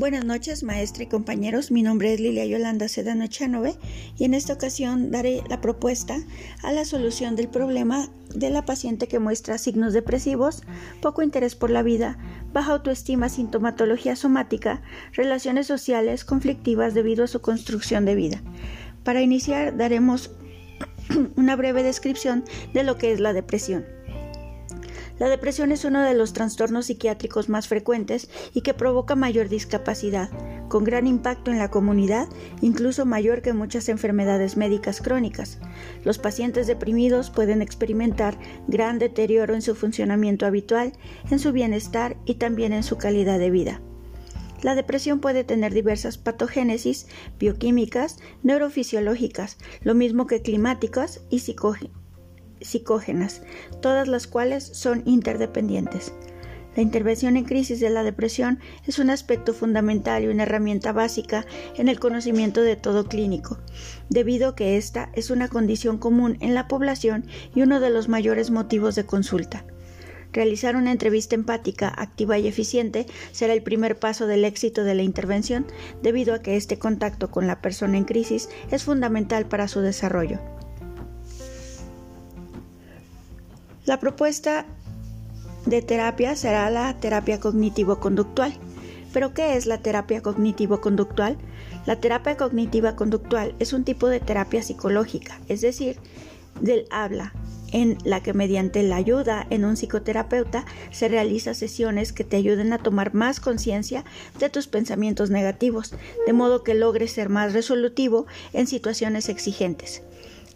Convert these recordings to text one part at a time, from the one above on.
Buenas noches, maestra y compañeros. Mi nombre es Lilia Yolanda Sedano Chanove y en esta ocasión daré la propuesta a la solución del problema de la paciente que muestra signos depresivos, poco interés por la vida, baja autoestima, sintomatología somática, relaciones sociales conflictivas debido a su construcción de vida. Para iniciar daremos una breve descripción de lo que es la depresión. La depresión es uno de los trastornos psiquiátricos más frecuentes y que provoca mayor discapacidad, con gran impacto en la comunidad, incluso mayor que muchas enfermedades médicas crónicas. Los pacientes deprimidos pueden experimentar gran deterioro en su funcionamiento habitual, en su bienestar y también en su calidad de vida. La depresión puede tener diversas patogénesis bioquímicas, neurofisiológicas, lo mismo que climáticas y psicógenas psicógenas, todas las cuales son interdependientes. La intervención en crisis de la depresión es un aspecto fundamental y una herramienta básica en el conocimiento de todo clínico, debido a que esta es una condición común en la población y uno de los mayores motivos de consulta. Realizar una entrevista empática, activa y eficiente será el primer paso del éxito de la intervención, debido a que este contacto con la persona en crisis es fundamental para su desarrollo. La propuesta de terapia será la terapia cognitivo-conductual. ¿Pero qué es la terapia cognitivo-conductual? La terapia cognitiva conductual es un tipo de terapia psicológica, es decir, del habla, en la que mediante la ayuda en un psicoterapeuta se realizan sesiones que te ayuden a tomar más conciencia de tus pensamientos negativos, de modo que logres ser más resolutivo en situaciones exigentes.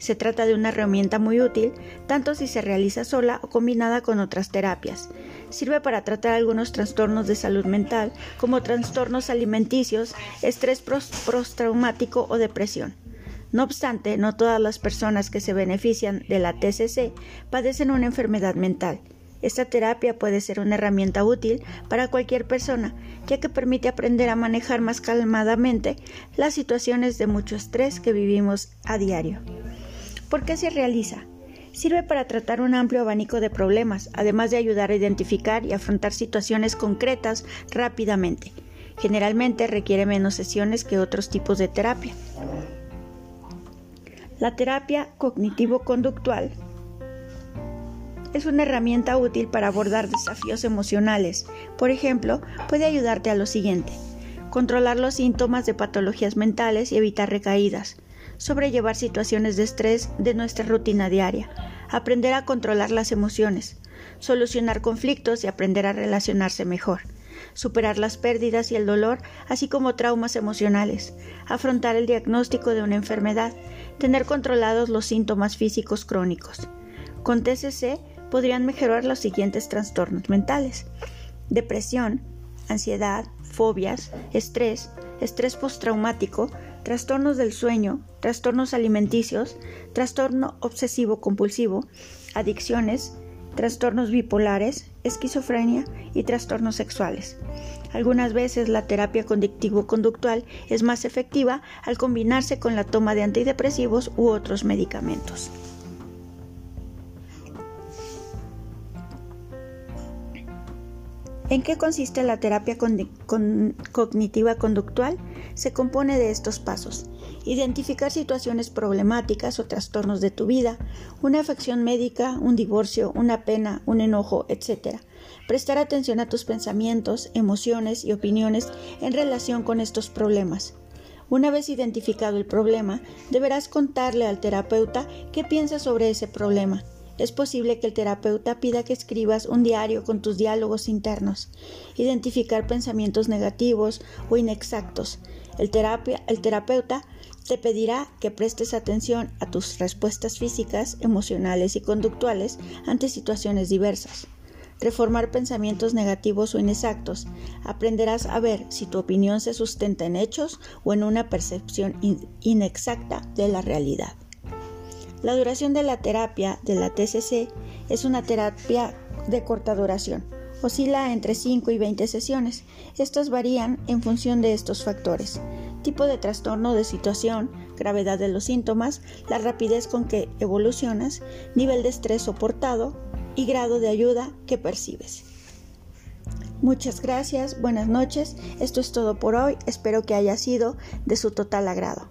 Se trata de una herramienta muy útil, tanto si se realiza sola o combinada con otras terapias. Sirve para tratar algunos trastornos de salud mental, como trastornos alimenticios, estrés postraumático o depresión. No obstante, no todas las personas que se benefician de la TCC padecen una enfermedad mental. Esta terapia puede ser una herramienta útil para cualquier persona, ya que permite aprender a manejar más calmadamente las situaciones de mucho estrés que vivimos a diario. ¿Por qué se realiza? Sirve para tratar un amplio abanico de problemas, además de ayudar a identificar y afrontar situaciones concretas rápidamente. Generalmente requiere menos sesiones que otros tipos de terapia. La terapia cognitivo-conductual es una herramienta útil para abordar desafíos emocionales. Por ejemplo, puede ayudarte a lo siguiente. Controlar los síntomas de patologías mentales y evitar recaídas sobrellevar situaciones de estrés de nuestra rutina diaria, aprender a controlar las emociones, solucionar conflictos y aprender a relacionarse mejor, superar las pérdidas y el dolor, así como traumas emocionales, afrontar el diagnóstico de una enfermedad, tener controlados los síntomas físicos crónicos. Con TCC podrían mejorar los siguientes trastornos mentales: depresión, ansiedad, fobias, estrés, estrés postraumático, trastornos del sueño, trastornos alimenticios, trastorno obsesivo compulsivo, adicciones, trastornos bipolares, esquizofrenia y trastornos sexuales. Algunas veces la terapia conductivo-conductual es más efectiva al combinarse con la toma de antidepresivos u otros medicamentos. ¿En qué consiste la terapia cognitiva conductual? Se compone de estos pasos. Identificar situaciones problemáticas o trastornos de tu vida, una afección médica, un divorcio, una pena, un enojo, etc. Prestar atención a tus pensamientos, emociones y opiniones en relación con estos problemas. Una vez identificado el problema, deberás contarle al terapeuta qué piensa sobre ese problema es posible que el terapeuta pida que escribas un diario con tus diálogos internos, identificar pensamientos negativos o inexactos. El, el terapeuta te pedirá que prestes atención a tus respuestas físicas, emocionales y conductuales ante situaciones diversas. Reformar pensamientos negativos o inexactos. Aprenderás a ver si tu opinión se sustenta en hechos o en una percepción inexacta de la realidad. La duración de la terapia de la TCC es una terapia de corta duración. Oscila entre 5 y 20 sesiones. Estas varían en función de estos factores. Tipo de trastorno de situación, gravedad de los síntomas, la rapidez con que evolucionas, nivel de estrés soportado y grado de ayuda que percibes. Muchas gracias, buenas noches. Esto es todo por hoy. Espero que haya sido de su total agrado.